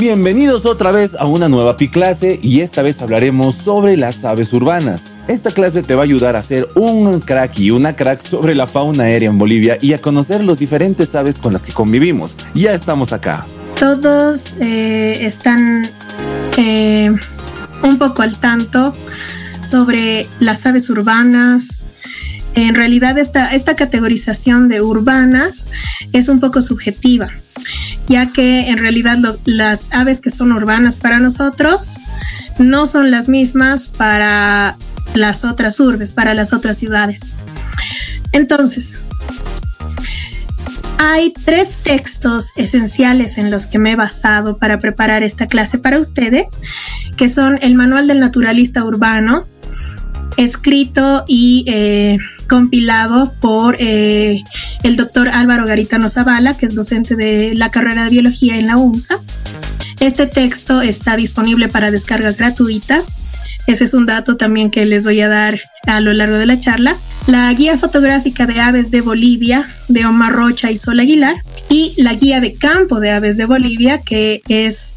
Bienvenidos otra vez a una nueva Pi clase y esta vez hablaremos sobre las aves urbanas. Esta clase te va a ayudar a ser un crack y una crack sobre la fauna aérea en Bolivia y a conocer los diferentes aves con las que convivimos. Ya estamos acá. Todos eh, están eh, un poco al tanto sobre las aves urbanas, en realidad esta, esta categorización de urbanas es un poco subjetiva, ya que en realidad las aves que son urbanas para nosotros no son las mismas para las otras urbes, para las otras ciudades. Entonces, hay tres textos esenciales en los que me he basado para preparar esta clase para ustedes, que son el Manual del Naturalista Urbano, escrito y eh, compilado por eh, el doctor Álvaro Garitano Zavala, que es docente de la carrera de biología en la UNSA. Este texto está disponible para descarga gratuita. Ese es un dato también que les voy a dar a lo largo de la charla. La guía fotográfica de aves de Bolivia de Omar Rocha y Sol Aguilar y la guía de campo de aves de Bolivia, que es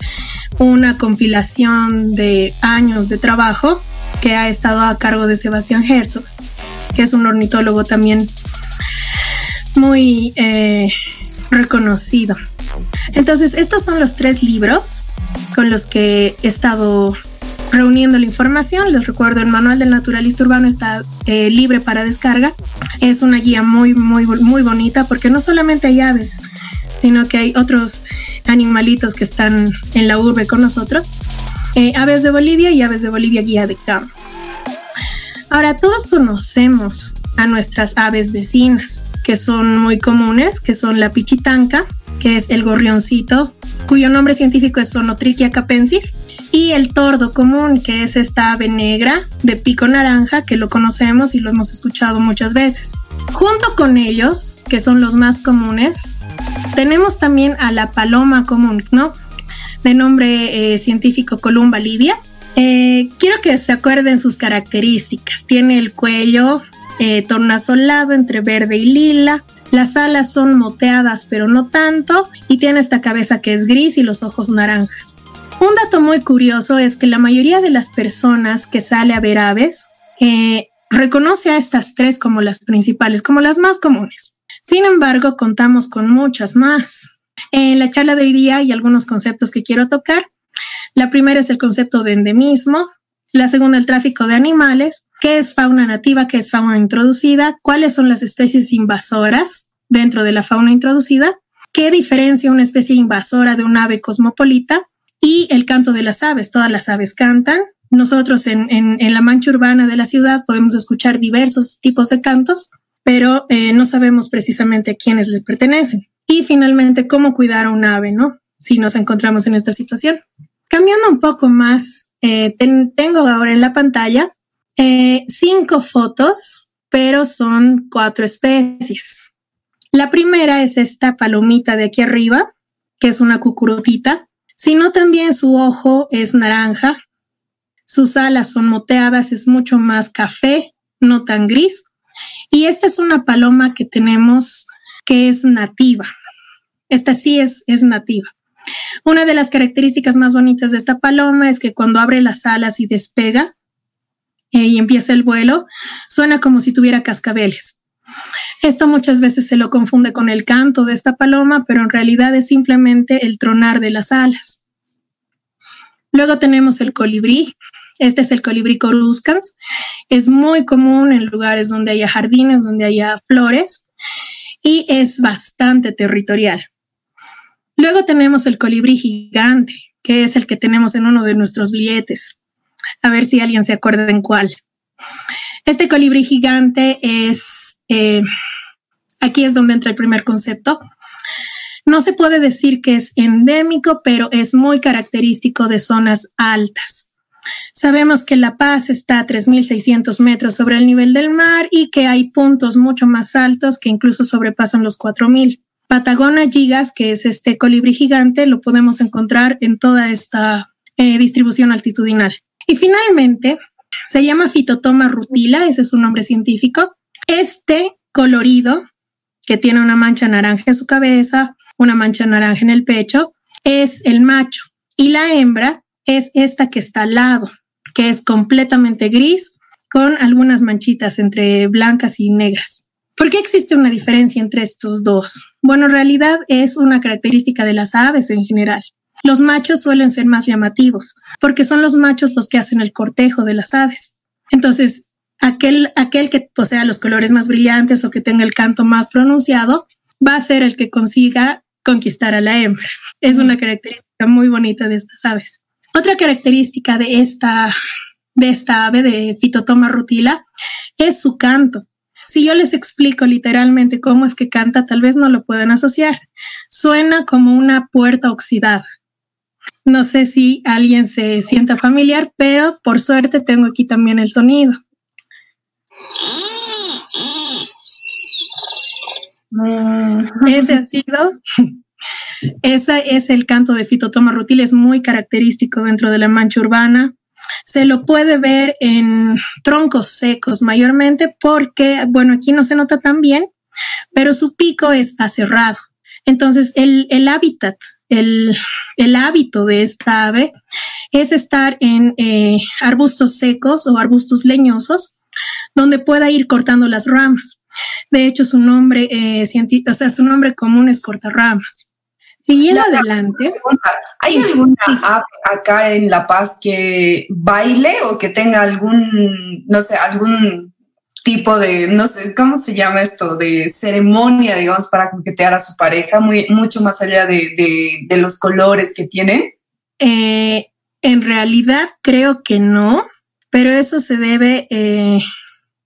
una compilación de años de trabajo que ha estado a cargo de Sebastián Herzog, que es un ornitólogo también muy eh, reconocido. Entonces, estos son los tres libros con los que he estado reuniendo la información. Les recuerdo, el Manual del Naturalista Urbano está eh, libre para descarga. Es una guía muy, muy, muy bonita porque no solamente hay aves, sino que hay otros animalitos que están en la urbe con nosotros. Eh, aves de Bolivia y Aves de Bolivia Guía de Campo. Ahora, todos conocemos a nuestras aves vecinas, que son muy comunes, que son la pichitanca, que es el gorrioncito, cuyo nombre científico es Sonotrichia capensis, y el tordo común, que es esta ave negra de pico naranja, que lo conocemos y lo hemos escuchado muchas veces. Junto con ellos, que son los más comunes, tenemos también a la paloma común, ¿no? De nombre eh, científico Columba Livia. Eh, quiero que se acuerden sus características. Tiene el cuello eh, tornasolado entre verde y lila. Las alas son moteadas, pero no tanto. Y tiene esta cabeza que es gris y los ojos naranjas. Un dato muy curioso es que la mayoría de las personas que sale a ver aves reconoce a estas tres como las principales, como las más comunes. Sin embargo, contamos con muchas más. En la charla de hoy día hay algunos conceptos que quiero tocar. La primera es el concepto de endemismo, la segunda el tráfico de animales, qué es fauna nativa, qué es fauna introducida, cuáles son las especies invasoras dentro de la fauna introducida, qué diferencia una especie invasora de un ave cosmopolita y el canto de las aves. Todas las aves cantan. Nosotros en, la mancha urbana de la ciudad podemos escuchar diversos tipos de cantos, pero eh, no sabemos precisamente a quiénes les pertenecen. Y finalmente, cómo cuidar a un ave, ¿no? Si nos encontramos en esta situación. Cambiando un poco más, eh, tengo ahora en la pantalla eh, cinco fotos, pero son cuatro especies. La primera es esta palomita de aquí arriba, que es una cucurutita, sino también su ojo es naranja, sus alas son moteadas, es mucho más café, no tan gris. Y esta es una paloma que tenemos que es nativa. Esta sí es, nativa. Una de las características más bonitas de esta paloma es que cuando abre las alas y despega eh, y empieza el vuelo, suena como si tuviera cascabeles. Esto muchas veces se lo confunde con el canto de esta paloma, pero en realidad es simplemente el tronar de las alas. Luego tenemos el colibrí. Este es el colibrí coruscans. Es muy común en lugares donde haya jardines, donde haya flores y es bastante territorial. Luego tenemos el colibrí gigante, que es el que tenemos en uno de nuestros billetes. A ver si alguien se acuerda en cuál. Este colibrí gigante es, eh, aquí es donde entra el primer concepto. No se puede decir que es endémico, pero es muy característico de zonas altas. Sabemos que La Paz está a 3.600 metros sobre el nivel del mar y que hay puntos mucho más altos que incluso sobrepasan los 4.000. Patagona gigas, que es este colibrí gigante, lo podemos encontrar en toda esta eh, distribución altitudinal. Y finalmente, se llama Fitotoma rutila, ese es su nombre científico. Este colorido, que tiene una mancha naranja en su cabeza, una mancha naranja en el pecho, es el macho Y la hembra es esta que está al lado, que es completamente gris con algunas manchitas entre blancas y negras. ¿Por qué existe una diferencia entre estos dos? Bueno, en realidad es una característica de las aves en general. Los machos suelen ser más llamativos, porque son los machos los que hacen el cortejo de las aves. Entonces, aquel, aquel que posea los colores más brillantes o que tenga el canto más pronunciado, va a ser el que consiga conquistar a la hembra. Es una característica muy bonita de estas aves. Otra característica de esta, de esta ave de Fitotoma rutila es su canto. Si yo les explico literalmente cómo es que canta, tal vez no lo puedan asociar. Suena como una puerta oxidada. No sé si alguien se sienta familiar, pero por suerte tengo aquí también el sonido. Ese ha sido, ese es el canto de Fitotoma rutil, es muy característico dentro de la mancha urbana. Se lo puede ver en troncos secos mayormente porque, bueno, aquí no se nota tan bien, pero su pico está cerrado. Entonces, el, el hábitat, el, el, hábito de esta ave es estar en eh, arbustos secos o arbustos leñosos donde pueda ir cortando las ramas. De hecho, su nombre, eh, o sea, su nombre común es cortarramas. Siguiendo adelante. ¿Hay alguna ave acá en La Paz que baile o que tenga algún, no sé, algún tipo de, no sé, ¿cómo se llama esto? De ceremonia, digamos, para coquetear a su pareja, muy, mucho más allá de, de, los colores que tienen? Eh, en realidad creo que no, pero eso se debe, eh,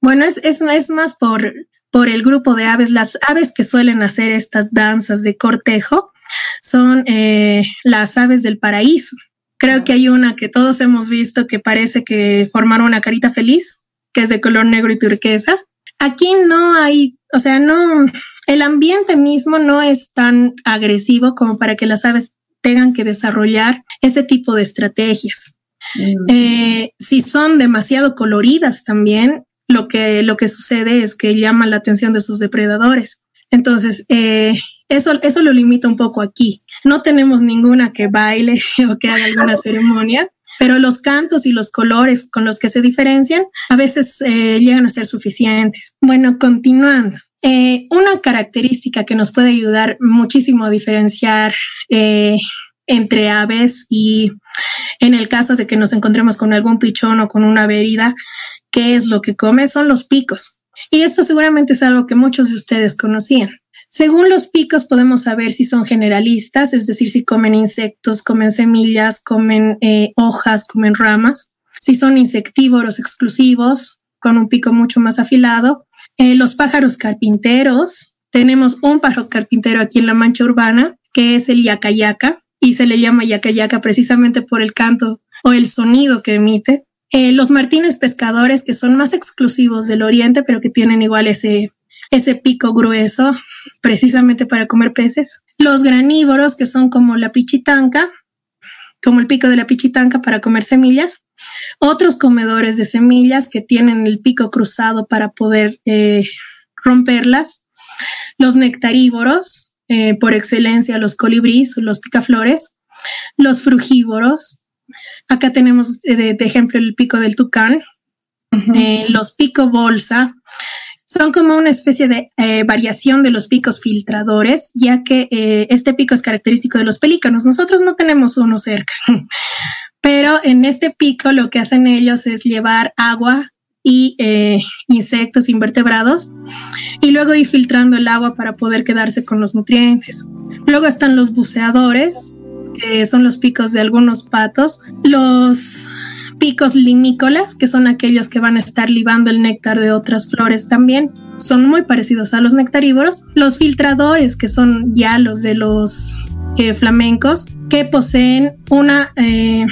bueno, es, es, es más por, por el grupo de aves. Las aves que suelen hacer estas danzas de cortejo son eh, las aves del paraíso. Creo que hay una que todos hemos visto que parece que formaron una carita feliz que es de color negro y turquesa. Aquí no hay, o sea, no, el ambiente mismo no es tan agresivo como para que las aves tengan que desarrollar ese tipo de estrategias. Mm. Eh, si son demasiado coloridas también, lo que, lo que sucede es que llaman la atención de sus depredadores. Entonces, eh, eso, eso lo limita un poco aquí. No tenemos ninguna que baile o que haga alguna ceremonia, pero los cantos y los colores con los que se diferencian a veces eh, llegan a ser suficientes. Bueno, continuando. Eh, una característica que nos puede ayudar muchísimo a diferenciar eh, entre aves y en el caso de que nos encontremos con algún pichón o con una herida, ¿qué es lo que come? Son los picos. Y esto seguramente es algo que muchos de ustedes conocían. Según los picos podemos saber si son generalistas, es decir, si comen insectos, comen semillas, comen eh, hojas, comen ramas, si son insectívoros exclusivos, con un pico mucho más afilado. Eh, los pájaros carpinteros, tenemos un pájaro carpintero aquí en la mancha urbana, que es el yacayaca, y se le llama yacayaca precisamente por el canto o el sonido que emite. Eh, los martines pescadores, que son más exclusivos del oriente, pero que tienen igual ese ese pico grueso precisamente para comer peces. Los granívoros, que son como la pichitanca, como el pico de la pichitanca para comer semillas. Otros comedores de semillas que tienen el pico cruzado para poder eh, romperlas. Los nectarívoros, eh, por excelencia los colibríes o los picaflores. Los frugívoros. Acá tenemos eh, de, ejemplo el pico del tucán. los pico bolsa, son como una especie de eh, variación de los picos filtradores, ya que eh, este pico es característico de los pelícanos. Nosotros no tenemos uno cerca, pero en este pico lo que hacen ellos es llevar agua y eh, insectos invertebrados y luego ir filtrando el agua para poder quedarse con los nutrientes. Luego están los buceadores, que son los picos de algunos patos, los picos limícolas, que son aquellos que van a estar libando el néctar de otras flores también. Son muy parecidos a los nectarívoros. Los filtradores, que son ya los de los eh, flamencos, que poseen una... Eh,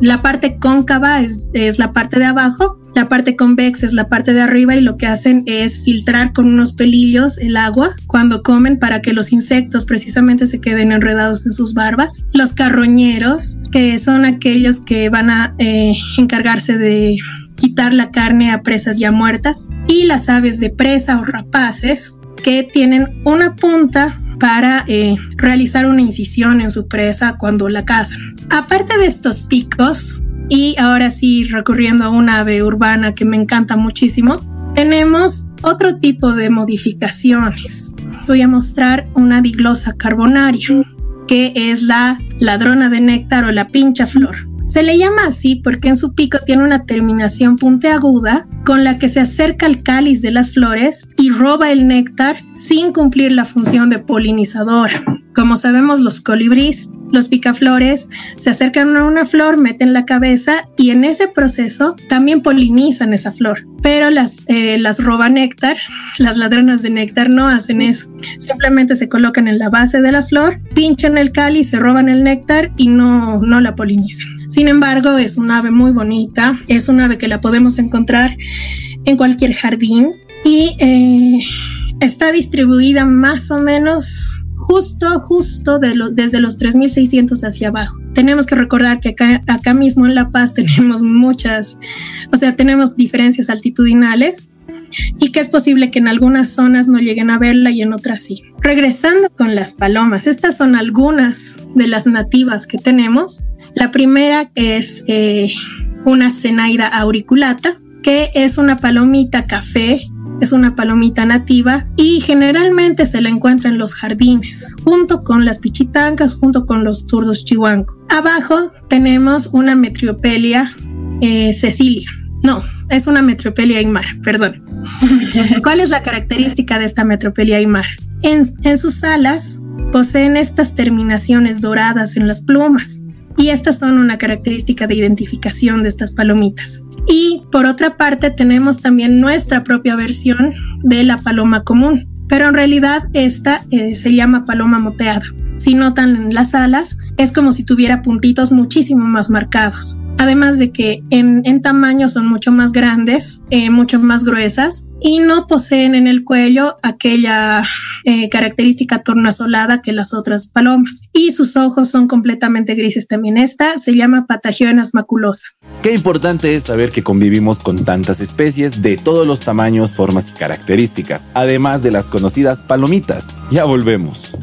la parte cóncava es, es la parte de abajo la parte convexa es la parte de arriba y lo que hacen es filtrar con unos pelillos el agua cuando comen para que los insectos precisamente se queden enredados en sus barbas. Los carroñeros, que son aquellos que van a eh, encargarse de quitar la carne a presas ya muertas. Y las aves de presa o rapaces, que tienen una punta para eh, realizar una incisión en su presa cuando la cazan. Aparte de estos picos, y ahora sí recurriendo a una ave urbana que me encanta muchísimo, tenemos otro tipo de modificaciones. Voy a mostrar una diglosa carbonaria, que es la ladrona de néctar o la pincha flor. Se le llama así porque en su pico tiene una terminación puntiaguda con la que se acerca al cáliz de las flores y roba el néctar sin cumplir la función de polinizadora. Como sabemos, los colibríes los picaflores se acercan a una flor, meten la cabeza y en ese proceso también polinizan esa flor. Pero las, eh, las roba néctar, las ladronas de néctar no hacen eso. Simplemente se colocan en la base de la flor, pinchan el cáliz, se roban el néctar y no, no la polinizan. Sin embargo, es un ave muy bonita, es un ave que la podemos encontrar en cualquier jardín y eh, está distribuida más o menos justo, justo de desde los 3.600 hacia abajo. Tenemos que recordar que acá, acá mismo en La Paz tenemos muchas, o sea, tenemos diferencias altitudinales y que es posible que en algunas zonas no lleguen a verla y en otras sí. Regresando con las palomas, estas son algunas de las nativas que tenemos. La primera es eh, una Zenaida auriculata, que es una palomita café es una palomita nativa y generalmente se la encuentra en los jardines, junto con las pichitancas, junto con los turdos chihuanco. Abajo tenemos una metriopelia eh, Cecilia. No, es una metropelia aymar, perdón. ¿Cuál es la característica de esta metropelia aymar? En, en sus alas poseen estas terminaciones doradas en las plumas y estas son una característica de identificación de estas palomitas. Y por otra parte tenemos también nuestra propia versión de la paloma común, pero en realidad esta eh, se llama paloma moteada. Si notan las alas, es como si tuviera puntitos muchísimo más marcados. Además de que en, tamaño son mucho más grandes, eh, mucho más gruesas y no poseen en el cuello aquella eh, característica tornasolada que las otras palomas. Y sus ojos son completamente grises también. Esta se llama Patagionas maculosa. Qué importante es saber que convivimos con tantas especies de todos los tamaños, formas y características, además de las conocidas palomitas. Ya volvemos.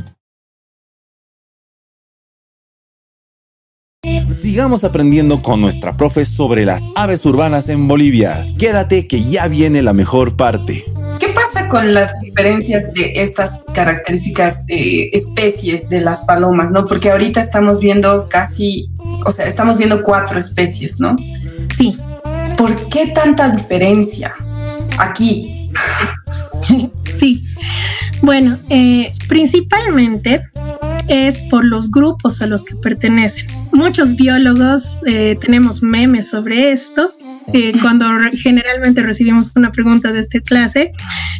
Sigamos aprendiendo con nuestra profe sobre las aves urbanas en Bolivia. Quédate que ya viene la mejor parte. ¿Qué pasa con las diferencias de estas características de especies de las palomas, no? Porque ahorita estamos viendo casi, o sea, estamos viendo cuatro especies, ¿no? Sí. ¿Por qué tanta diferencia aquí? sí. Bueno, eh, principalmente es por los grupos a los que pertenecen. Muchos biólogos eh, tenemos memes sobre esto. cuando generalmente recibimos una pregunta de esta clase,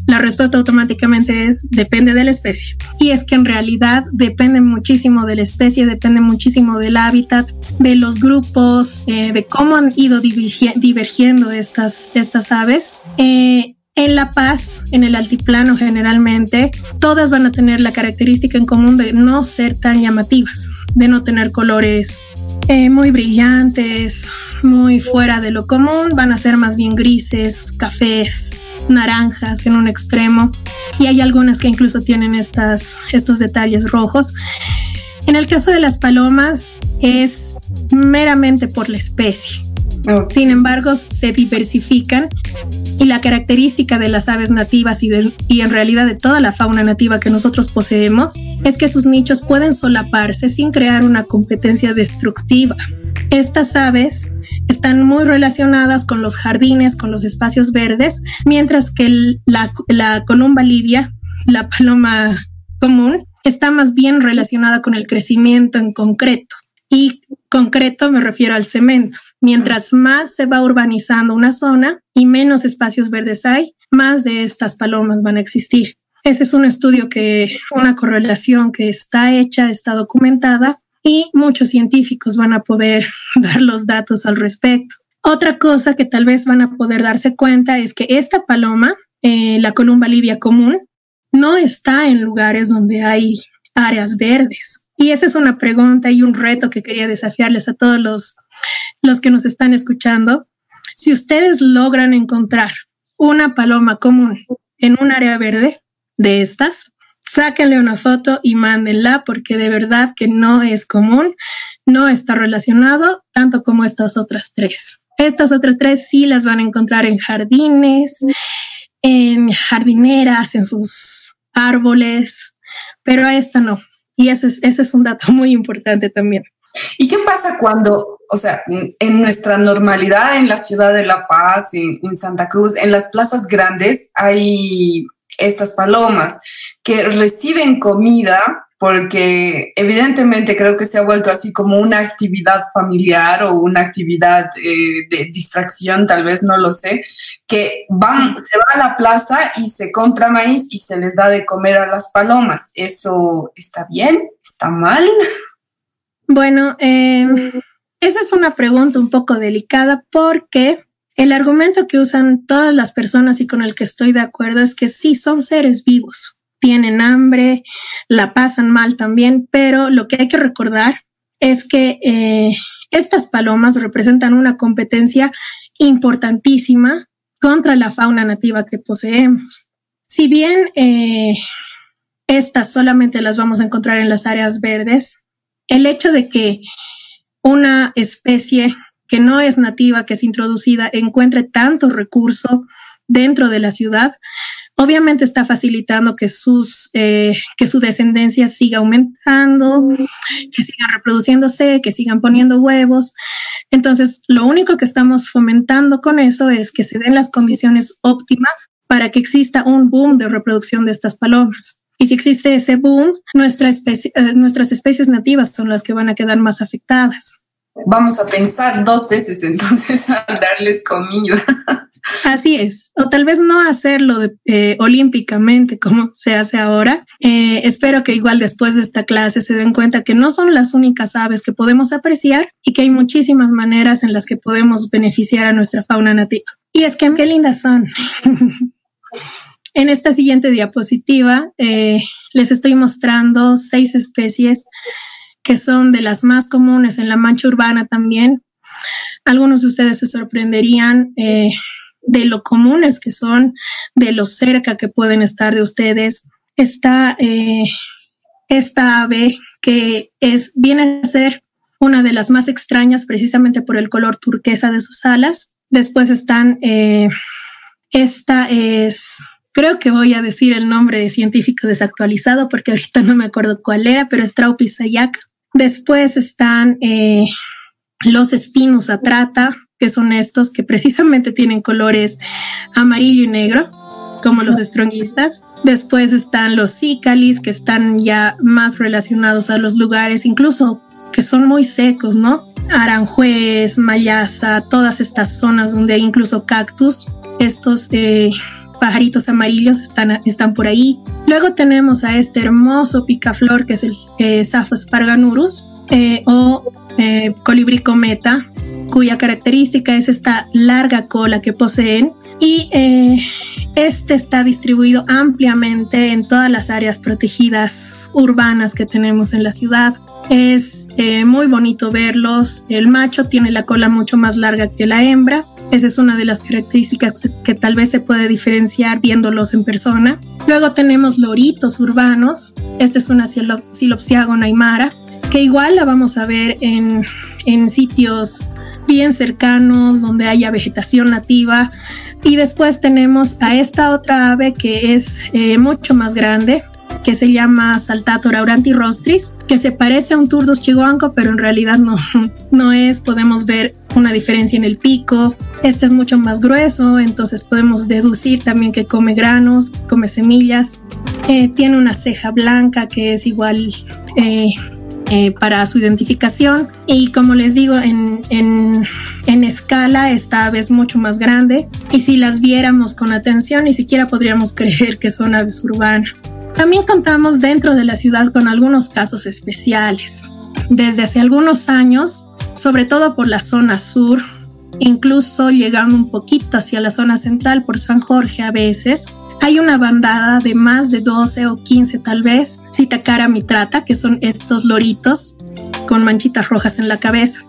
la respuesta automáticamente es depende de la especie. Y es que en realidad depende muchísimo de la especie, depende muchísimo del hábitat, de los grupos, eh, de cómo han ido divergiendo estas, estas aves. Eh, en La Paz, en el altiplano generalmente, todas van a tener la característica en común de no ser tan llamativas, de no tener colores eh, muy brillantes, muy fuera de lo común, van a ser más bien grises, cafés, naranjas en un extremo y hay algunas que incluso tienen estas, estos detalles rojos. En el caso de las palomas es meramente por la especie. Sin embargo, se diversifican y la característica de las aves nativas y, y en realidad de toda la fauna nativa que nosotros poseemos es que sus nichos pueden solaparse sin crear una competencia destructiva. Estas aves están muy relacionadas con los jardines, con los espacios verdes, mientras que la, la columba libia, la paloma común, está más bien relacionada con el crecimiento en concreto. Y concreto me refiero al cemento. Mientras más se va urbanizando una zona y menos espacios verdes hay, más de estas palomas van a existir. Ese es un estudio que, una correlación que está hecha, está documentada y muchos científicos van a poder dar los datos al respecto. Otra cosa que tal vez van a poder darse cuenta es que esta paloma, eh, la columba libia común, no está en lugares donde hay áreas verdes. Y esa es una pregunta y un reto que quería desafiarles a todos los, los que nos están escuchando. Si ustedes logran encontrar una paloma común en un área verde de estas, sáquenle una foto y mándenla porque de verdad que no es común, no está relacionado tanto como estas otras tres. Estas otras tres sí las van a encontrar en jardines, en jardineras, en sus árboles, pero a esta no. Y eso es, ese es un dato muy importante también. ¿Y qué pasa cuando, o sea, en nuestra normalidad en la ciudad de La Paz, en, Santa Cruz, en las plazas grandes hay estas palomas que reciben comida porque evidentemente creo que se ha vuelto así como una actividad familiar o una actividad eh, de distracción, tal vez no lo sé, que van, se va a la plaza y se compra maíz y se les da de comer a las palomas. ¿Eso está bien? ¿Está mal? Bueno, em, esa es una pregunta un poco delicada porque el argumento que usan todas las personas y con el que estoy de acuerdo es que sí son seres vivos tienen hambre, la pasan mal también, pero lo que hay que recordar es que eh, estas palomas representan una competencia importantísima contra la fauna nativa que poseemos. Si bien eh, estas solamente las vamos a encontrar en las áreas verdes, el hecho de que una especie que no es nativa, que es introducida, encuentre tanto recurso dentro de la ciudad, obviamente está facilitando que sus eh, que su descendencia siga aumentando, que sigan reproduciéndose, que sigan poniendo huevos. Entonces, lo único que estamos fomentando con eso es que se den las condiciones óptimas para que exista un boom de reproducción de estas palomas. Y si existe ese boom, nuestra especie, eh, nuestras especies nativas son las que van a quedar más afectadas. Vamos a pensar dos veces entonces al darles comida. Así es, o tal vez no hacerlo eh, olímpicamente como se hace ahora. Eh, espero que igual después de esta clase se den cuenta que no son las únicas aves que podemos apreciar y que hay muchísimas maneras en las que podemos beneficiar a nuestra fauna nativa. Y es que qué lindas son. en esta siguiente diapositiva eh, les estoy mostrando seis especies que son de las más comunes en la mancha urbana también. Algunos de ustedes se sorprenderían de lo comunes que son, de lo cerca que pueden estar de ustedes. Está eh, esta ave que es, viene a ser una de las más extrañas precisamente por el color turquesa de sus alas. Después están, eh, esta es, creo que voy a decir el nombre científico desactualizado porque ahorita no me acuerdo cuál era, pero es Traupisayac. Después están eh, los Spinus atrata, que son estos que precisamente tienen colores amarillo y negro, como los estronguistas. Después están los cícalis, que están ya más relacionados a los lugares, incluso que son muy secos, ¿no? Aranjuez, Mayasa, todas estas zonas donde hay incluso cactus, estos eh, pajaritos amarillos están, están por ahí. Luego tenemos a este hermoso picaflor que es el eh, parganurus o eh, colibrí cometa, cuya característica es esta larga cola que poseen y eh, este está distribuido ampliamente en todas las áreas protegidas urbanas que tenemos en la ciudad. Es eh, muy bonito verlos. El macho tiene la cola mucho más larga que la hembra. Esa es una de las características que tal vez se puede diferenciar viéndolos en persona. Luego tenemos loritos urbanos. Este es una Silopsiagon aymara, que igual la vamos a ver en, en sitios bien cercanos, donde haya vegetación nativa. Y después tenemos a esta otra ave que es eh, mucho más grande, que se llama Saltator rostris, que se parece a un turdus chihuanco, pero en realidad no, no es. Podemos ver una diferencia en el pico. Este es mucho más grueso, entonces podemos deducir también que come granos, come semillas. Eh, tiene una ceja blanca que es igual eh, eh, para su identificación. Y como les digo, en, en, escala esta ave es mucho más grande y si las viéramos con atención ni siquiera podríamos creer que son aves urbanas. También contamos dentro de la ciudad con algunos casos especiales. Desde hace algunos años, sobre todo por la zona sur, incluso llegando un poquito hacia la zona central por San Jorge a veces, hay una bandada de más de 12 o 15 tal vez, Citacara mitrata, que son estos loritos con manchitas rojas en la cabeza.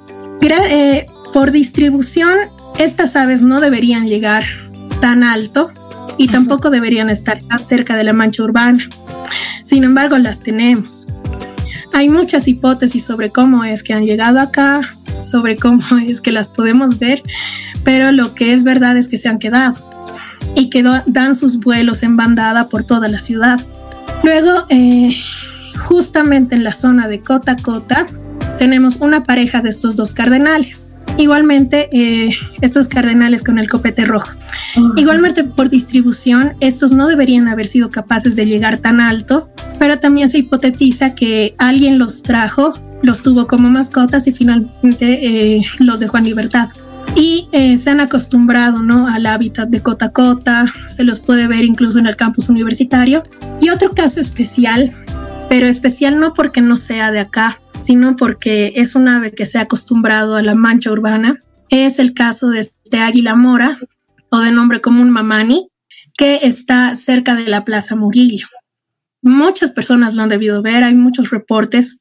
Eh, por distribución, estas aves no deberían llegar tan alto y tampoco deberían estar tan cerca de la mancha urbana. Sin embargo, las tenemos. Hay muchas hipótesis sobre cómo es que han llegado acá, sobre cómo es que las podemos ver, pero lo que es verdad es que se han quedado y que dan sus vuelos en bandada por toda la ciudad. Luego, eh, justamente en la zona de Cota Cota, tenemos una pareja de estos dos cardenales. Igualmente, eh, estos cardenales con el copete rojo. Igualmente, por distribución, estos no deberían haber sido capaces de llegar tan alto, pero también se hipotetiza que alguien los trajo, los tuvo como mascotas y finalmente eh, los dejó en libertad. Y eh, se han acostumbrado ¿no? al hábitat de cota cota, se los puede ver incluso en el campus universitario. Y otro caso especial, pero especial no porque no sea de acá, sino porque es un ave que se ha acostumbrado a la mancha urbana. Es el caso de este águila mora, o de nombre común mamani, que está cerca de la Plaza Murillo. Muchas personas lo han debido ver, hay muchos reportes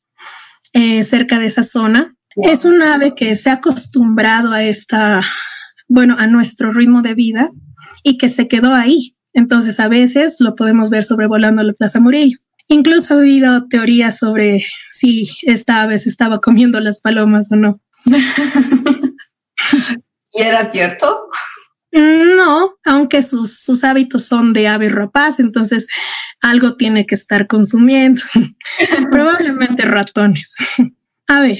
eh, cerca de esa zona. Es un ave que se ha acostumbrado a esta, bueno, a nuestro ritmo de vida y que se quedó ahí. Entonces a veces lo podemos ver sobrevolando la Plaza Murillo. Incluso ha habido teorías sobre si esta ave se estaba comiendo las palomas o no. ¿Y era cierto? No, aunque sus, sus hábitos son de ave rapaz, entonces algo tiene que estar consumiendo. Probablemente ratones. A ver,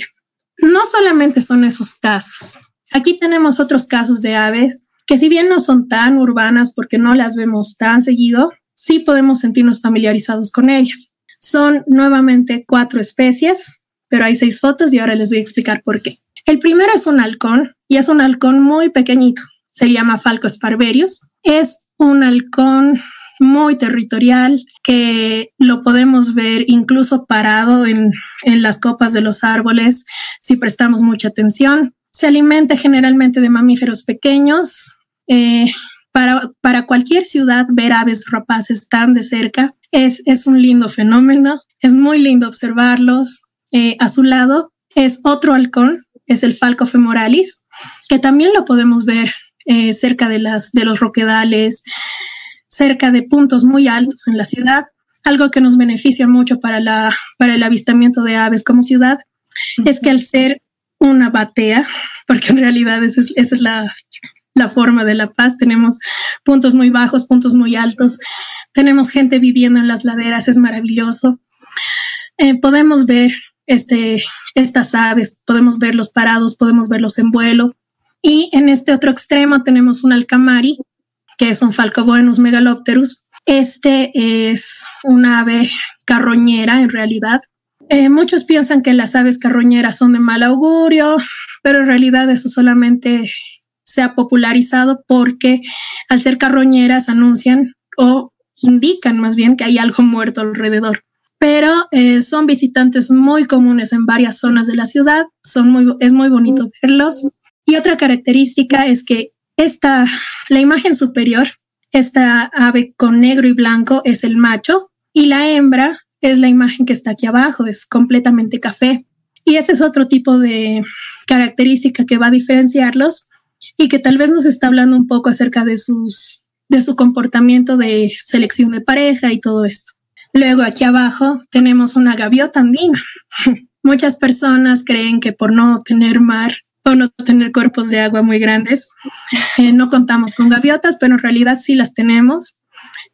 no solamente son esos casos. Aquí tenemos otros casos de aves que si bien no son tan urbanas porque no las vemos tan seguido, sí podemos sentirnos familiarizados con ellas. Son nuevamente cuatro especies, pero hay seis fotos y ahora les voy a explicar por qué. El primero es un halcón y es un halcón muy pequeñito. Se llama Falco sparverius. Es un halcón muy territorial que lo podemos ver incluso parado en, en las copas de los árboles si prestamos mucha atención. Se alimenta generalmente de mamíferos pequeños, eh, para, cualquier ciudad ver aves rapaces tan de cerca es, es un lindo fenómeno, es muy lindo observarlos. Eh, a su lado es otro halcón, es el Falco femoralis, que también lo podemos ver eh, cerca de, las, de los roquedales, cerca de puntos muy altos en la ciudad, algo que nos beneficia mucho para, la, para el avistamiento de aves como ciudad, es que al ser una batea, porque en realidad esa es la, la forma de la paz. Tenemos puntos muy bajos, puntos muy altos. Tenemos gente viviendo en las laderas, es maravilloso. Eh, podemos ver este, estas aves, podemos verlos parados, podemos verlos en vuelo. Y en este otro extremo tenemos un alcamari, que es un Falcoboenus megalopterus. Este es un ave carroñera en realidad. Eh, muchos piensan que las aves carroñeras son de mal augurio, pero en realidad eso solamente se ha popularizado porque al ser carroñeras anuncian o indican más bien que hay algo muerto alrededor. Pero eh, son visitantes muy comunes en varias zonas de la ciudad, son muy, es muy bonito verlos. Y otra característica es que esta, la imagen superior, esta ave con negro y blanco es el macho y la hembra es la imagen que está aquí abajo, es completamente café. Y ese es otro tipo de característica que va a diferenciarlos y que tal vez nos está hablando un poco acerca de sus de su comportamiento de selección de pareja y todo esto. Luego aquí abajo tenemos una gaviota andina. Muchas personas creen que por no tener mar o no tener cuerpos de agua muy grandes, eh, no contamos con gaviotas, pero en realidad sí las tenemos.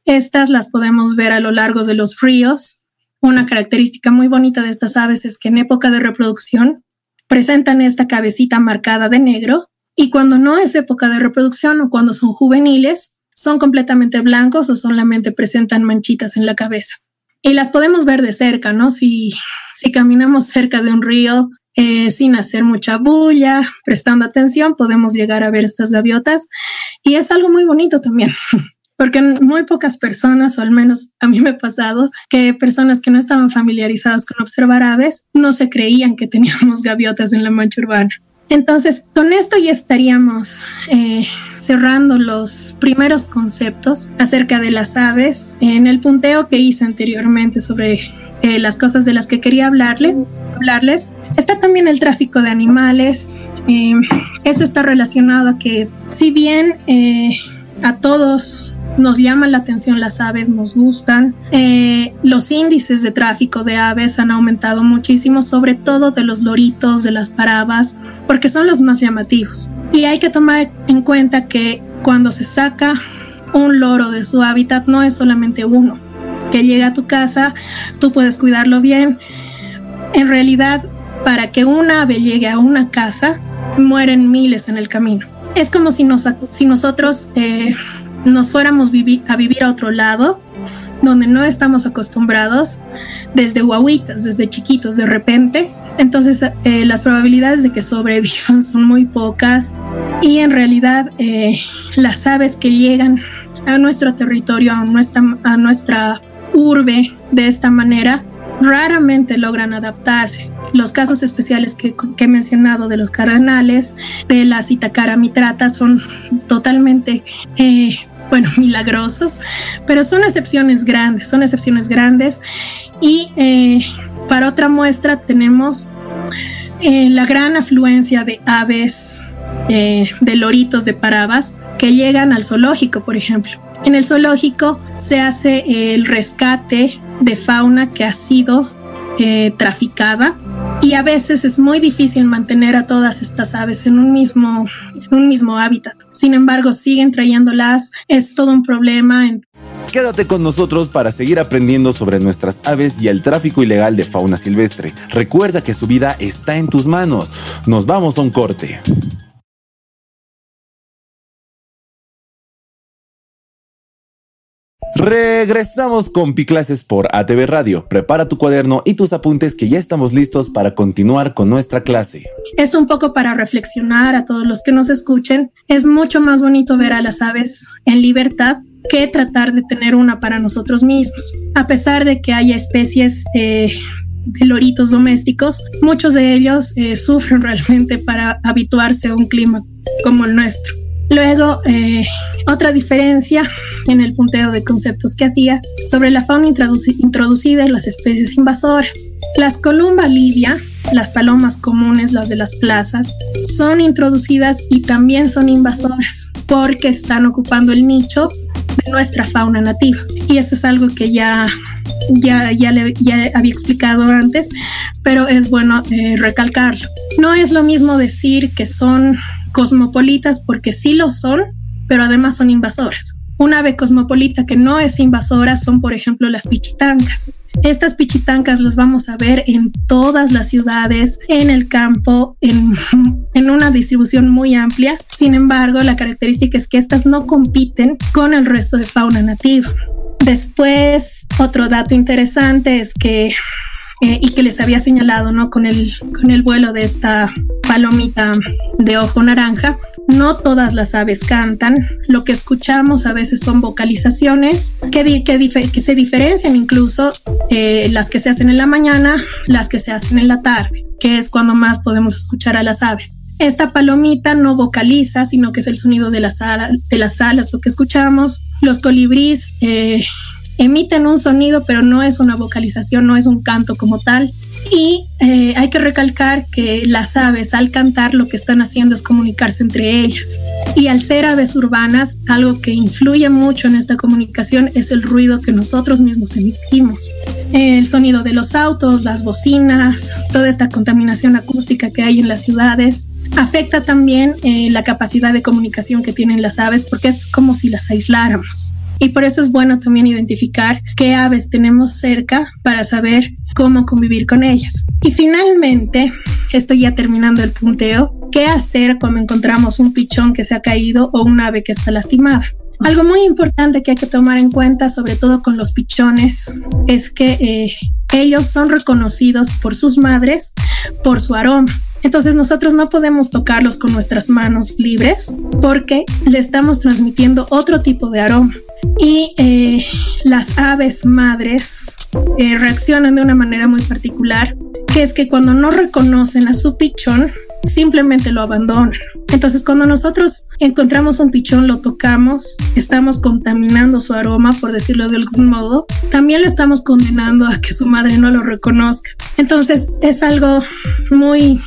Estas las podemos ver a lo largo de los ríos. Una característica muy bonita de estas aves es que en época de reproducción presentan esta cabecita marcada de negro y cuando no es época de reproducción o cuando son juveniles, son completamente blancos o solamente presentan manchitas en la cabeza. Y las podemos ver de cerca, ¿no? Si, si caminamos cerca de un río eh, sin hacer mucha bulla, prestando atención, podemos llegar a ver estas gaviotas. Y es algo muy bonito también, porque muy pocas personas, o al menos a mí me ha pasado, que personas que no estaban familiarizadas con observar aves, no se creían que teníamos gaviotas en la mancha urbana. Entonces, con esto ya estaríamos eh, cerrando los primeros conceptos acerca de las aves. En el punteo que hice anteriormente sobre eh, las cosas de las que quería hablarle, hablarles, está también el tráfico de animales. Eh, eso está relacionado a que si bien a todos nos llaman la atención las aves, nos gustan. Eh, los índices de tráfico de aves han aumentado muchísimo, sobre todo de los loritos, de las parabas, porque son los más llamativos. Y hay que tomar en cuenta que cuando se saca un loro de su hábitat no es solamente uno que llega a tu casa, tú puedes cuidarlo bien. En realidad, para que un ave llegue a una casa, mueren miles en el camino. Es como si, nos, si nosotros eh, nos fuéramos a vivir a otro lado, donde no estamos acostumbrados, desde guaguitas, desde chiquitos, de repente. Entonces, eh, las probabilidades de que sobrevivan son muy pocas y en realidad eh, las aves que llegan a nuestro territorio, a nuestra, a nuestra urbe de esta manera, raramente logran adaptarse. Los casos especiales que, he mencionado de los cardenales, de la citacara mitrata, son totalmente, eh, bueno, milagrosos, pero son excepciones grandes, son excepciones grandes. Y eh, para otra muestra tenemos eh, la gran afluencia de aves, de loritos, de parabas, que llegan al zoológico, por ejemplo. En el zoológico se hace el rescate de fauna que ha sido traficada y a veces es muy difícil mantener a todas estas aves en un mismo, en un mismo hábitat. Sin embargo, siguen trayéndolas, es todo un problema. Quédate con nosotros para seguir aprendiendo sobre nuestras aves y el tráfico ilegal de fauna silvestre. Recuerda que su vida está en tus manos. Nos vamos a un corte. Regresamos con Piclases por ATV Radio. Prepara tu cuaderno y tus apuntes que ya estamos listos para continuar con nuestra clase. Esto un poco para reflexionar a todos los que nos escuchen. Es mucho más bonito ver a las aves en libertad que tratar de tener una para nosotros mismos. A pesar de que haya especies eh, de loritos domésticos, muchos de ellos eh, sufren realmente para habituarse a un clima como el nuestro. Luego, eh, otra diferencia en el punteo de conceptos que hacía sobre la fauna introducida y las especies invasoras. Las columba livia, las palomas comunes, las de las plazas, son introducidas y también son invasoras porque están ocupando el nicho de nuestra fauna nativa. Y eso es algo que ya, ya, ya, le, había explicado antes, pero es bueno eh, recalcarlo. No es lo mismo decir que son cosmopolitas porque sí lo son, pero además son invasoras. Un ave cosmopolita que no es invasora son, por ejemplo, las pichitancas. Estas pichitancas las vamos a ver en todas las ciudades, en el campo, en, en, una distribución muy amplia. Sin embargo, la característica es que estas no compiten con el resto de fauna nativa. Después, otro dato interesante es que eh, y que les había señalado, ¿no? Con el, con el vuelo de esta palomita de ojo naranja. No todas las aves cantan, lo que escuchamos a veces son vocalizaciones que, que, se diferencian incluso eh, las que se hacen en la mañana, las que se hacen en la tarde, que es cuando más podemos escuchar a las aves. Esta palomita no vocaliza, sino que es el sonido de las, de las alas, lo que escuchamos. Los colibríes eh, emiten un sonido, pero no es una vocalización, no es un canto como tal. Y eh, hay que recalcar que las aves al cantar lo que están haciendo es comunicarse entre ellas. Y al ser aves urbanas, algo que influye mucho en esta comunicación es el ruido que nosotros mismos emitimos. El sonido de los autos, las bocinas, toda esta contaminación acústica que hay en las ciudades, afecta también eh, la capacidad de comunicación que tienen las aves porque es como si las aisláramos y por eso es bueno también identificar qué aves tenemos cerca para saber cómo convivir con ellas. Y finalmente, estoy ya terminando el punteo, ¿qué hacer cuando encontramos un pichón que se ha caído o un ave que está lastimada? Algo muy importante que hay que tomar en cuenta, sobre todo con los pichones, es que eh, ellos son reconocidos por sus madres por su aroma. Entonces nosotros no podemos tocarlos con nuestras manos libres porque le estamos transmitiendo otro tipo de aroma. Y eh, las aves madres eh, reaccionan de una manera muy particular, que es que cuando no reconocen a su pichón, simplemente lo abandonan. Entonces, cuando nosotros encontramos un pichón, lo tocamos, estamos contaminando su aroma, por decirlo de algún modo, también lo estamos condenando a que su madre no lo reconozca. Entonces, es algo muy,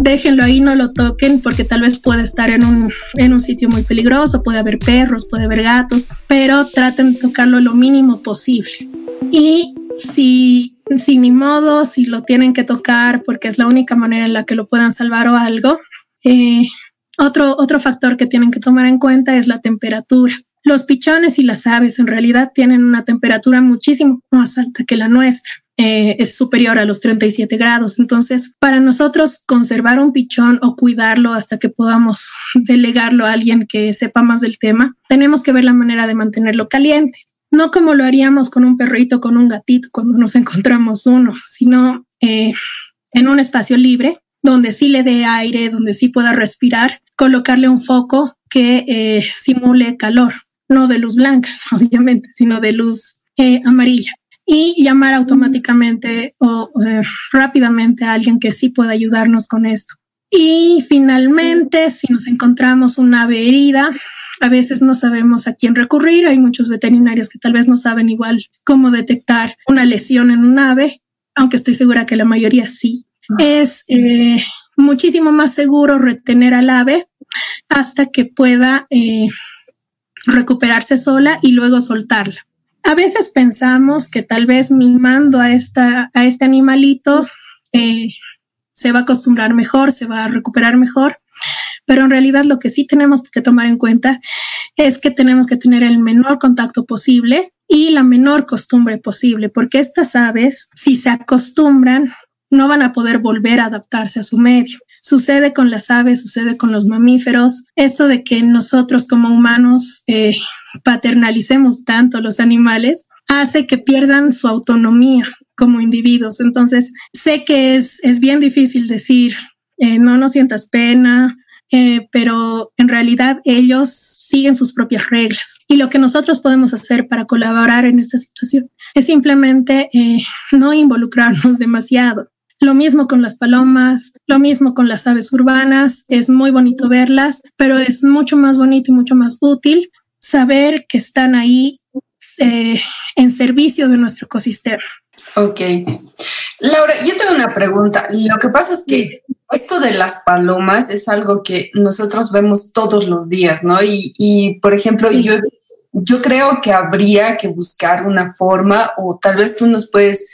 déjenlo ahí, no lo toquen, porque tal vez puede estar en un, en un sitio muy peligroso, puede haber perros, puede haber gatos, pero traten de tocarlo lo mínimo posible. Y si sin ni modo, si lo tienen que tocar porque es la única manera en la que lo puedan salvar o algo. Eh, otro, otro factor que tienen que tomar en cuenta es la temperatura. Los pichones y las aves en realidad tienen una temperatura muchísimo más alta que la nuestra. Eh, es superior a los 37 grados. Entonces, para nosotros conservar un pichón o cuidarlo hasta que podamos delegarlo a alguien que sepa más del tema, tenemos que ver la manera de mantenerlo caliente no como lo haríamos con un perrito, con un gatito cuando nos encontramos uno, sino eh, en un espacio libre donde sí le dé aire, donde sí pueda respirar, colocarle un foco que eh, simule calor, no de luz blanca, obviamente, sino de luz eh, amarilla. Y llamar automáticamente o rápidamente a alguien que sí pueda ayudarnos con esto. Y finalmente, si nos encontramos una ave herida, a veces no sabemos a quién recurrir. Hay muchos veterinarios que tal vez no saben igual cómo detectar una lesión en un ave, aunque estoy segura que la mayoría sí. Es eh, muchísimo más seguro retener al ave hasta que pueda eh, recuperarse sola y luego soltarla. A veces pensamos que tal vez mimando a, esta, a este animalito eh, se va a acostumbrar mejor, se va a recuperar mejor, pero en realidad lo que sí tenemos que tomar en cuenta es que tenemos que tener el menor contacto posible y la menor costumbre posible, porque estas aves, si se acostumbran, no van a poder volver a adaptarse a su medio. Sucede con las aves, sucede con los mamíferos. Esto de que nosotros como humanos eh, paternalicemos tanto los animales hace que pierdan su autonomía como individuos. Entonces, sé que es, es bien difícil decir, eh, no, no sientas pena, eh, pero en realidad ellos siguen sus propias reglas. Y lo que nosotros podemos hacer para colaborar en esta situación es simplemente eh, no involucrarnos demasiado. Lo mismo con las palomas, lo mismo con las aves urbanas, es muy bonito verlas, pero es mucho más bonito y mucho más útil saber que están ahí eh, en servicio de nuestro ecosistema. Ok. Laura, yo tengo una pregunta. Lo que pasa es que esto de las palomas es algo que nosotros vemos todos los días, ¿no? Y, por ejemplo, yo, yo creo que habría que buscar una forma o tal vez tú nos puedes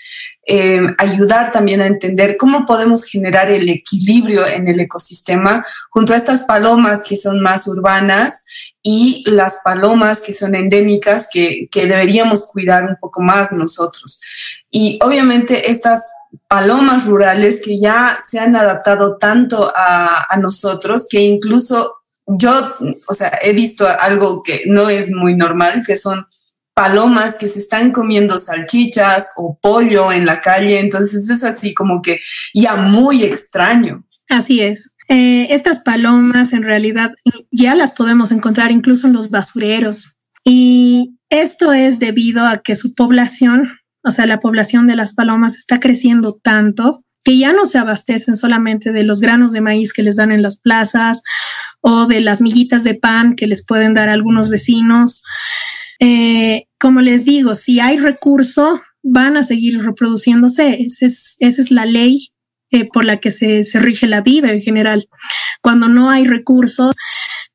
eh, ayudar también a entender cómo podemos generar el equilibrio en el ecosistema junto a estas palomas que son más urbanas y las palomas que son endémicas que, que deberíamos cuidar un poco más nosotros. Y obviamente estas palomas rurales que ya se han adaptado tanto a, a, nosotros que incluso yo, o sea, he visto algo que no es muy normal, que son palomas que se están comiendo salchichas o pollo en la calle. Entonces es así como que ya muy extraño. Así es. Eh, estas palomas en realidad ya las podemos encontrar incluso en los basureros. Y esto es debido a que su población o sea, la población de las palomas está creciendo tanto que ya no se abastecen solamente de los granos de maíz que les dan en las plazas o de las miguitas de pan que les pueden dar algunos vecinos. Eh, como les digo, si hay recurso, van a seguir reproduciéndose. Esa es, esa es la ley eh, por la que se, rige la vida en general. Cuando no hay recursos,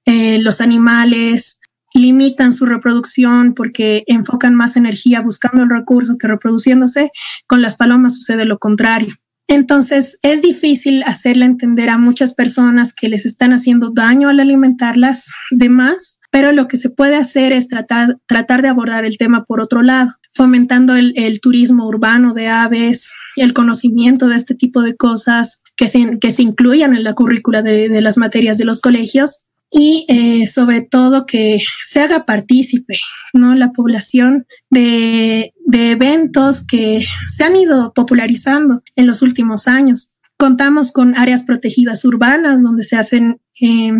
eh, los animales, limitan su reproducción porque enfocan más energía buscando el recurso que reproduciéndose, con las palomas sucede lo contrario. Entonces es difícil hacerle entender a muchas personas que les están haciendo daño al alimentarlas de más, pero lo que se puede hacer es tratar, tratar de abordar el tema por otro lado, fomentando el, turismo urbano de aves, el conocimiento de este tipo de cosas que se, que se incluyan en la currícula de, de las materias de los colegios y eh, sobre todo que se haga partícipe, ¿no? La población de, de, eventos que se han ido popularizando en los últimos años. Contamos con áreas protegidas urbanas donde se hacen, eh,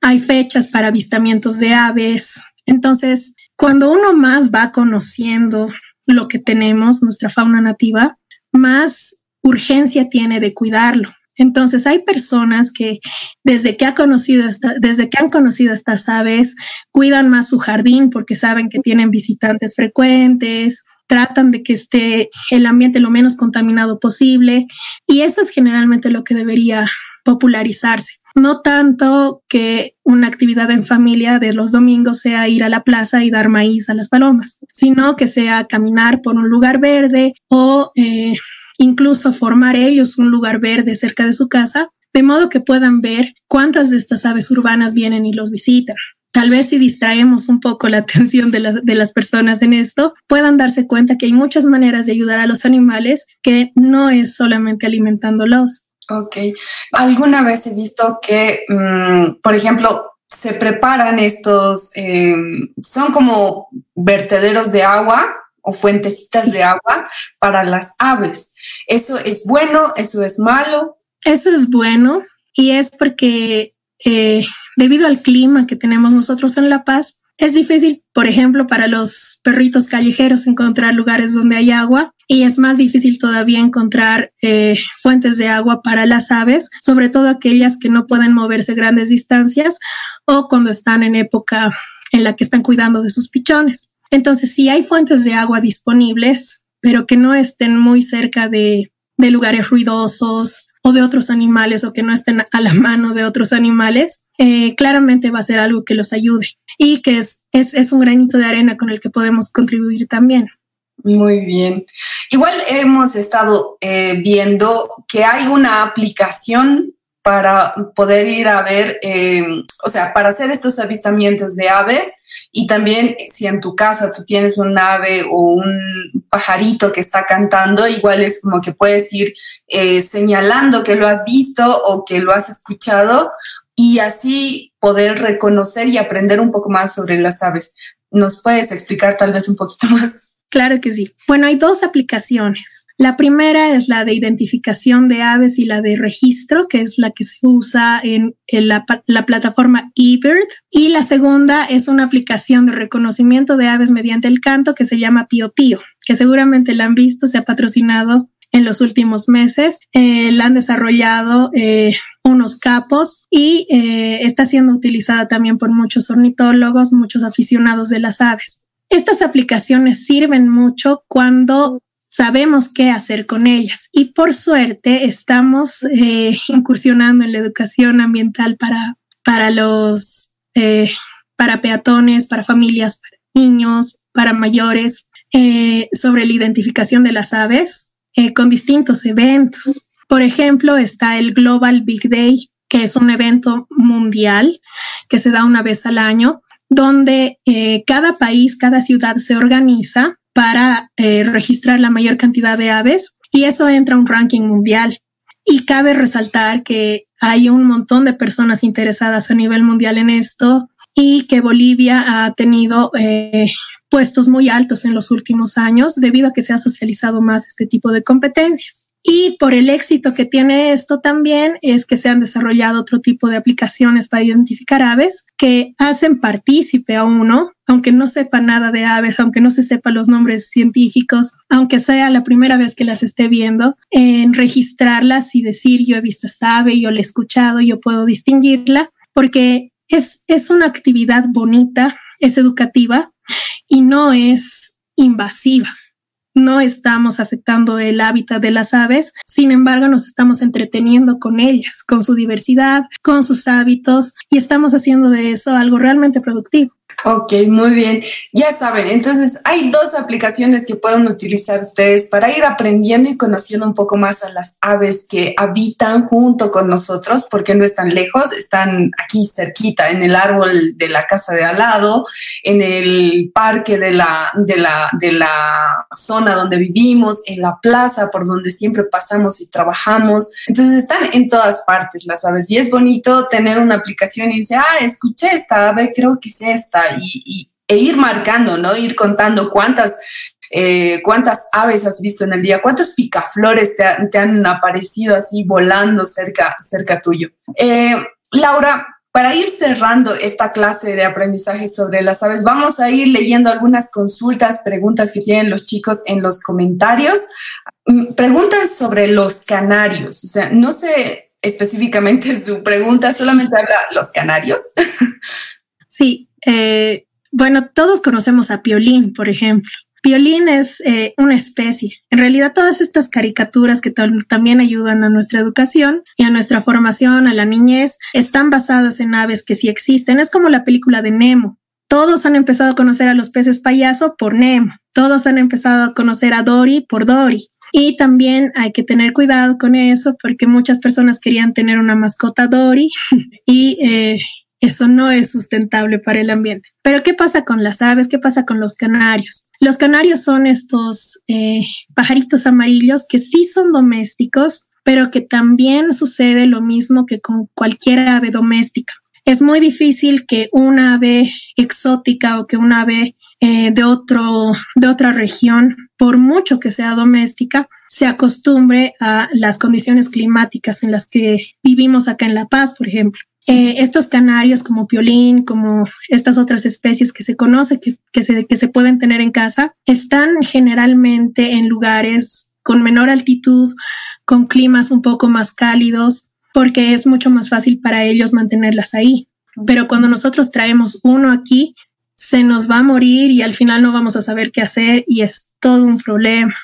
hay fechas para avistamientos de aves. Entonces, cuando uno más va conociendo lo que tenemos, nuestra fauna nativa, más urgencia tiene de cuidarlo. Entonces hay personas que desde que, ha conocido desde que han conocido estas aves cuidan más su jardín porque saben que tienen visitantes frecuentes, tratan de que esté el ambiente lo menos contaminado posible y eso es generalmente lo que debería popularizarse. No tanto que una actividad en familia de los domingos sea ir a la plaza y dar maíz a las palomas, sino que sea caminar por un lugar verde o eh, incluso formar ellos un lugar verde cerca de su casa, de modo que puedan ver cuántas de estas aves urbanas vienen y los visitan. Tal vez si distraemos un poco la atención de, de las personas en esto, puedan darse cuenta que hay muchas maneras de ayudar a los animales que no es solamente alimentándolos. Ok. Alguna vez he visto que, mm, por ejemplo, se preparan estos, em, son como vertederos de agua o fuentecitas de agua para las aves. ¿Eso es bueno? ¿Eso es malo? Eso es bueno y es porque eh, debido al clima que tenemos nosotros en La Paz, es difícil, por ejemplo, para los perritos callejeros encontrar lugares donde hay agua y es más difícil todavía encontrar eh, fuentes de agua para las aves, sobre todo aquellas que no pueden moverse grandes distancias o cuando están en época en la que están cuidando de sus pichones. Entonces, si hay fuentes de agua disponibles, pero que no estén muy cerca de, de lugares ruidosos o de otros animales o que no estén a la mano de otros animales, eh, claramente va a ser algo que los ayude y que es, es, es un granito de arena con el que podemos contribuir también. Muy bien. Igual hemos estado eh, viendo que hay una aplicación para poder ir a ver, eh, o sea, para hacer estos avistamientos de aves y también si en tu casa tú tienes un ave o un pajarito que está cantando, igual es como que puedes ir eh, señalando que lo has visto o que lo has escuchado y así poder reconocer y aprender un poco más sobre las aves. ¿Nos puedes explicar tal vez un poquito más? Claro que sí. Bueno, hay dos aplicaciones. La primera es la de identificación de aves y la de registro, que es la que se usa en, la, plataforma eBird. Y la segunda es una aplicación de reconocimiento de aves mediante el canto que se llama Pio Pio, que seguramente la han visto, se ha patrocinado en los últimos meses. Eh, la han desarrollado eh, unos capos y eh, está siendo utilizada también por muchos ornitólogos, muchos aficionados de las aves. Estas aplicaciones sirven mucho cuando sabemos qué hacer con ellas y por suerte estamos eh, incursionando en la educación ambiental para, para los, eh, para peatones, para familias, para niños, para mayores, eh, sobre la identificación de las aves con distintos eventos. Por ejemplo, está el Global Big Day, que es un evento mundial que se da una vez al año donde eh, cada país, cada ciudad se organiza para eh, registrar la mayor cantidad de aves y eso entra a un ranking mundial. Y cabe resaltar que hay un montón de personas interesadas a nivel mundial en esto y que Bolivia ha tenido eh, puestos muy altos en los últimos años debido a que se ha socializado más este tipo de competencias. Y por el éxito que tiene esto también es que se han desarrollado otro tipo de aplicaciones para identificar aves que hacen partícipe a uno, aunque no sepa nada de aves, aunque no se sepa los nombres científicos, aunque sea la primera vez que las esté viendo, en registrarlas y decir yo he visto esta ave, yo la he escuchado, yo puedo distinguirla, porque es, es una actividad bonita, es educativa y no es invasiva no estamos afectando el hábitat de las aves, sin embargo nos estamos entreteniendo con ellas, con su diversidad, con sus hábitos y estamos haciendo de eso algo realmente productivo. Ok, muy bien. Ya saben, entonces hay dos aplicaciones que pueden utilizar ustedes para ir aprendiendo y conociendo un poco más a las aves que habitan junto con nosotros, porque no están lejos, están aquí cerquita, en el árbol de la casa de al lado, en el parque de la, de la, de la zona donde vivimos, en la plaza por donde siempre pasamos y trabajamos. Entonces están en todas partes las aves y es bonito tener una aplicación y decir, ah, escuché esta ave, creo que es esta e ir marcando, ¿no? Ir contando cuántas, eh, cuántas aves has visto en el día, cuántos picaflores te, han aparecido así volando cerca, cerca tuyo. Eh, Laura, Para ir cerrando esta clase de aprendizaje sobre las aves, vamos a ir leyendo algunas consultas, preguntas que tienen los chicos en los comentarios. Mm, preguntan sobre los canarios, o sea, no sé específicamente su pregunta, solamente habla los canarios. Sí, eh, bueno, todos conocemos a Piolín, por ejemplo. Piolín es eh, una especie. En realidad, todas estas caricaturas que también ayudan a nuestra educación y a nuestra formación, a la niñez, están basadas en aves que sí existen. Es como la película de Nemo. Todos han empezado a conocer a los peces payaso por Nemo. Todos han empezado a conocer a Dory por Dory. Y también hay que tener cuidado con eso porque muchas personas querían tener una mascota Dory y eh, eso no es sustentable para el ambiente. Pero ¿qué pasa con las aves? ¿Qué pasa con los canarios? Los canarios son estos eh, pajaritos amarillos que sí son domésticos, pero que también sucede lo mismo que con cualquier ave doméstica. Es muy difícil que una ave exótica o que una ave eh, de, otro, de otra región, por mucho que sea doméstica, se acostumbre a las condiciones climáticas en las que vivimos acá en La Paz, por ejemplo. Eh, estos canarios como piolín, como estas otras especies que se conoce, que, que, se, que se pueden tener en casa, están generalmente en lugares con menor altitud, con climas un poco más cálidos, porque es mucho más fácil para ellos mantenerlas ahí. Pero cuando nosotros traemos uno aquí, se nos va a morir y al final no vamos a saber qué hacer y es todo un problema.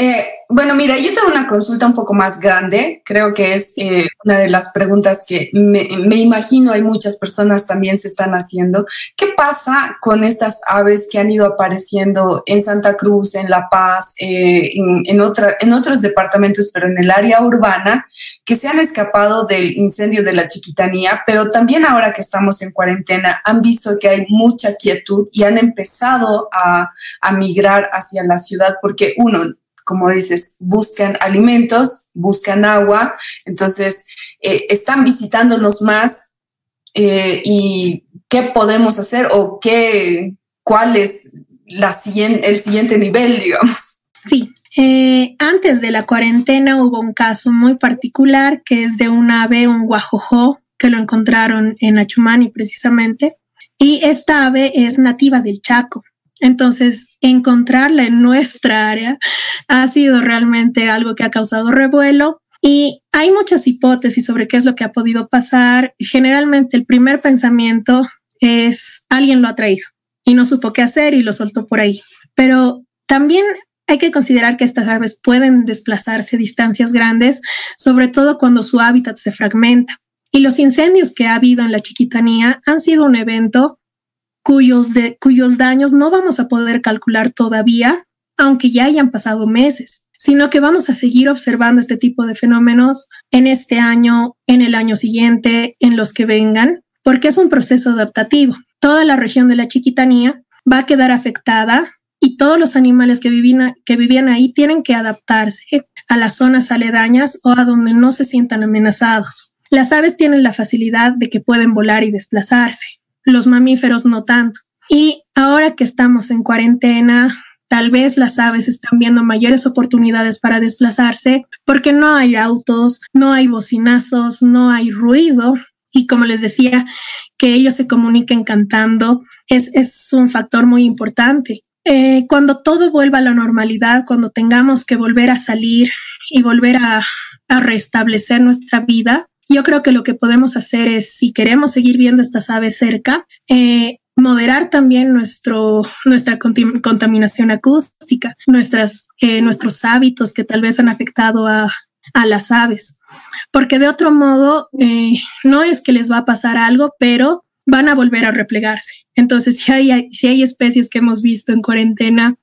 Eh, bueno, mira, yo tengo una consulta un poco más grande. Creo que es eh, una de las preguntas que me, me, imagino hay muchas personas también se están haciendo. ¿Qué pasa con estas aves que han ido apareciendo en Santa Cruz, en La Paz, eh, en, en, otra, en otros departamentos, pero en el área urbana, que se han escapado del incendio de la chiquitanía, pero también ahora que estamos en cuarentena han visto que hay mucha quietud y han empezado a, a migrar hacia la ciudad porque uno, como dices, buscan alimentos, buscan agua, entonces eh, están visitándonos más eh, y qué podemos hacer o qué, cuál es la, el siguiente nivel, digamos. Sí, eh, antes de la cuarentena hubo un caso muy particular que es de un ave, un guajojo, que lo encontraron en Achumani precisamente. Y esta ave es nativa del Chaco. Entonces, encontrarla en nuestra área ha sido realmente algo que ha causado revuelo y hay muchas hipótesis sobre qué es lo que ha podido pasar. Generalmente el primer pensamiento es alguien lo ha traído y no supo qué hacer y lo soltó por ahí. Pero también hay que considerar que estas aves pueden desplazarse distancias grandes, sobre todo cuando su hábitat se fragmenta. Y los incendios que ha habido en la chiquitanía han sido un evento cuyos, cuyos daños no vamos a poder calcular todavía, aunque ya hayan pasado meses, sino que vamos a seguir observando este tipo de fenómenos en este año, en el año siguiente, en los que vengan, porque es un proceso adaptativo. Toda la región de la Chiquitanía va a quedar afectada y todos los animales que vivían, que vivían ahí tienen que adaptarse a las zonas aledañas o a donde no se sientan amenazados. Las aves tienen la facilidad de que pueden volar y desplazarse los mamíferos no tanto. Y ahora que estamos en cuarentena, tal vez las aves están viendo mayores oportunidades para desplazarse porque no hay autos, no hay bocinazos, no hay ruido. Y como les decía, que ellos se comuniquen cantando es, es un factor muy importante. Eh, cuando todo vuelva a la normalidad, cuando tengamos que volver a salir y volver a, a restablecer nuestra vida, yo creo que lo que podemos hacer es, si queremos seguir viendo estas aves cerca, eh, moderar también nuestro, nuestra contaminación acústica, nuestras, eh, nuestros hábitos que tal vez han afectado a, a las aves. Porque de otro modo, eh, no es que les va a pasar algo, pero van a volver a replegarse. Entonces, si hay, si hay especies que hemos visto en cuarentena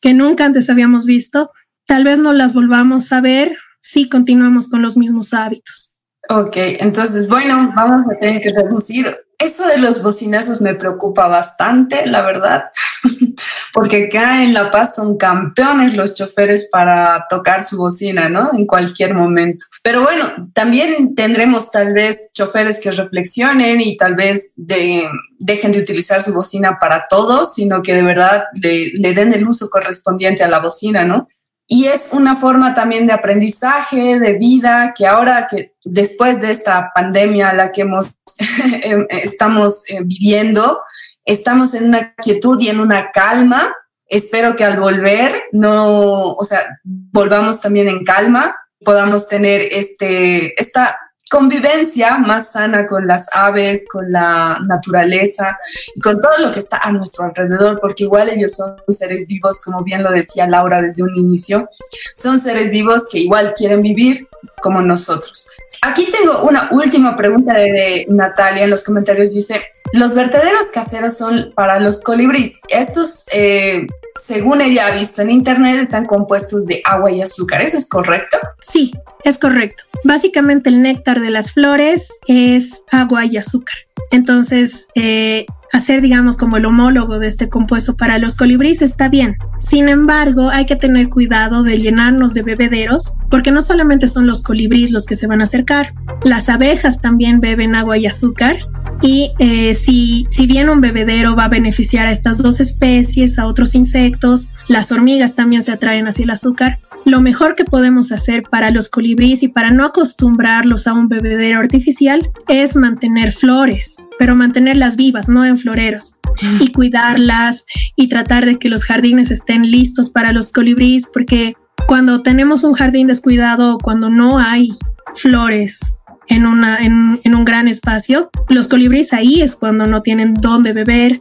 que nunca antes habíamos visto, tal vez no las volvamos a ver si continuamos con los mismos hábitos. Ok, entonces, bueno, vamos a tener que reducir. Eso de los bocinazos me preocupa bastante, la verdad, porque acá en La Paz son campeones los choferes para tocar su bocina, ¿no? En cualquier momento. Pero bueno, también tendremos tal vez choferes que reflexionen y tal vez de, dejen de utilizar su bocina para todo, sino que de verdad le, le den el uso correspondiente a la bocina, ¿no? Y es una forma también de aprendizaje, de vida, que ahora que después de esta pandemia la que hemos, em, estamos eh, viviendo, estamos en una quietud y en una calma. Espero que al volver no, o sea, volvamos también en calma, podamos tener este, esta convivencia más sana con las aves, con la naturaleza y con todo lo que está a nuestro alrededor, porque igual ellos son seres vivos, como bien lo decía Laura desde un inicio, son seres vivos que igual quieren vivir como nosotros. Aquí tengo una última pregunta de, Natalia en los comentarios. Dice, los vertederos caseros son para los colibríes. Estos, eh, según ella ha visto en internet, están compuestos de agua y azúcar. ¿Eso es correcto? Sí, es correcto. Básicamente el néctar de las flores es agua y azúcar. Entonces, eh, hacer, digamos, como el homólogo de este compuesto para los colibríes está bien. Sin embargo, hay que tener cuidado de llenarnos de bebederos, porque no solamente son los colibríes los que se van a acercar, las abejas también beben agua y azúcar. Y eh, si, si bien un bebedero va a beneficiar a estas dos especies, a otros insectos, las hormigas también se atraen hacia el azúcar, lo mejor que podemos hacer para los colibríes y para no acostumbrarlos a un bebedero artificial es mantener flores, pero mantenerlas vivas, no en floreros, y cuidarlas y tratar de que los jardines estén listos para los colibríes, porque cuando tenemos un jardín descuidado, cuando no hay flores en, una, en, en, un gran espacio. Los colibríes ahí es cuando no tienen dónde beber,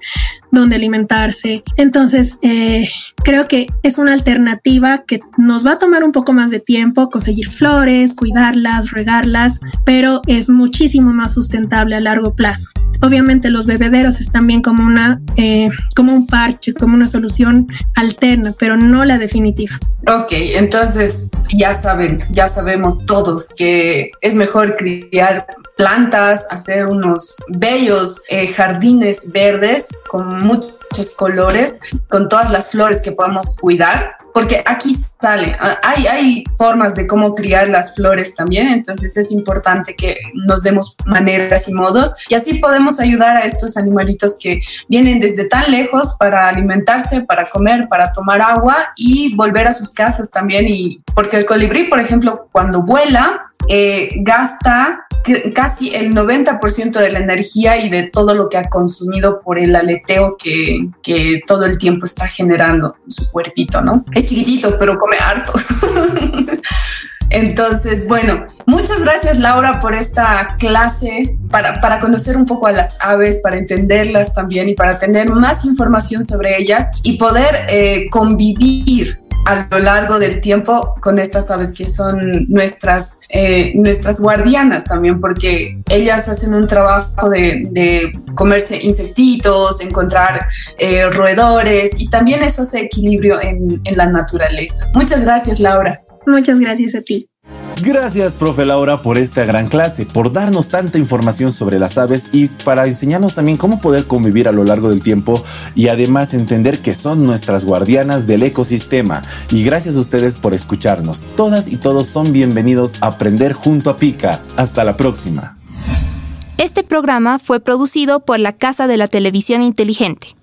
dónde alimentarse. Entonces, eh, creo que es una alternativa que nos va a tomar un poco más de tiempo conseguir flores, cuidarlas, regarlas, pero es muchísimo más sustentable a largo plazo. Obviamente los bebederos están bien como una, eh, como un parche, como una solución alterna, pero no la definitiva. Ok, entonces ya saben, ya sabemos todos que es mejor criar plantas, hacer unos bellos eh, jardines verdes con muchos colores, con todas las flores que podamos cuidar, porque aquí sale, hay, hay formas de cómo criar las flores también, entonces es importante que nos demos maneras y modos y así podemos ayudar a estos animalitos que vienen desde tan lejos para alimentarse, para comer, para tomar agua y volver a sus casas también y porque el colibrí, por ejemplo, cuando vuela, eh, gasta casi el 90% de la energía y de todo lo que ha consumido por el aleteo que, que todo el tiempo está generando su cuerpito, ¿no? Es chiquitito, pero come harto. Entonces, bueno, muchas gracias Laura por esta clase, para, para, conocer un poco a las aves, para entenderlas también y para tener más información sobre ellas y poder eh, convivir a lo largo del tiempo con estas aves que son nuestras, eh, nuestras guardianas también, porque ellas hacen un trabajo de, comerse insectitos, encontrar eh, roedores y también eso se equilibrio en, en la naturaleza. Muchas gracias, Laura. Muchas gracias a ti. Gracias, profe Laura, por esta gran clase, por darnos tanta información sobre las aves y para enseñarnos también cómo poder convivir a lo largo del tiempo y además entender que son nuestras guardianas del ecosistema. Y gracias a ustedes por escucharnos. Todas y todos son bienvenidos a aprender junto a Pica. Hasta la próxima. Este programa fue producido por la Casa de la Televisión Inteligente.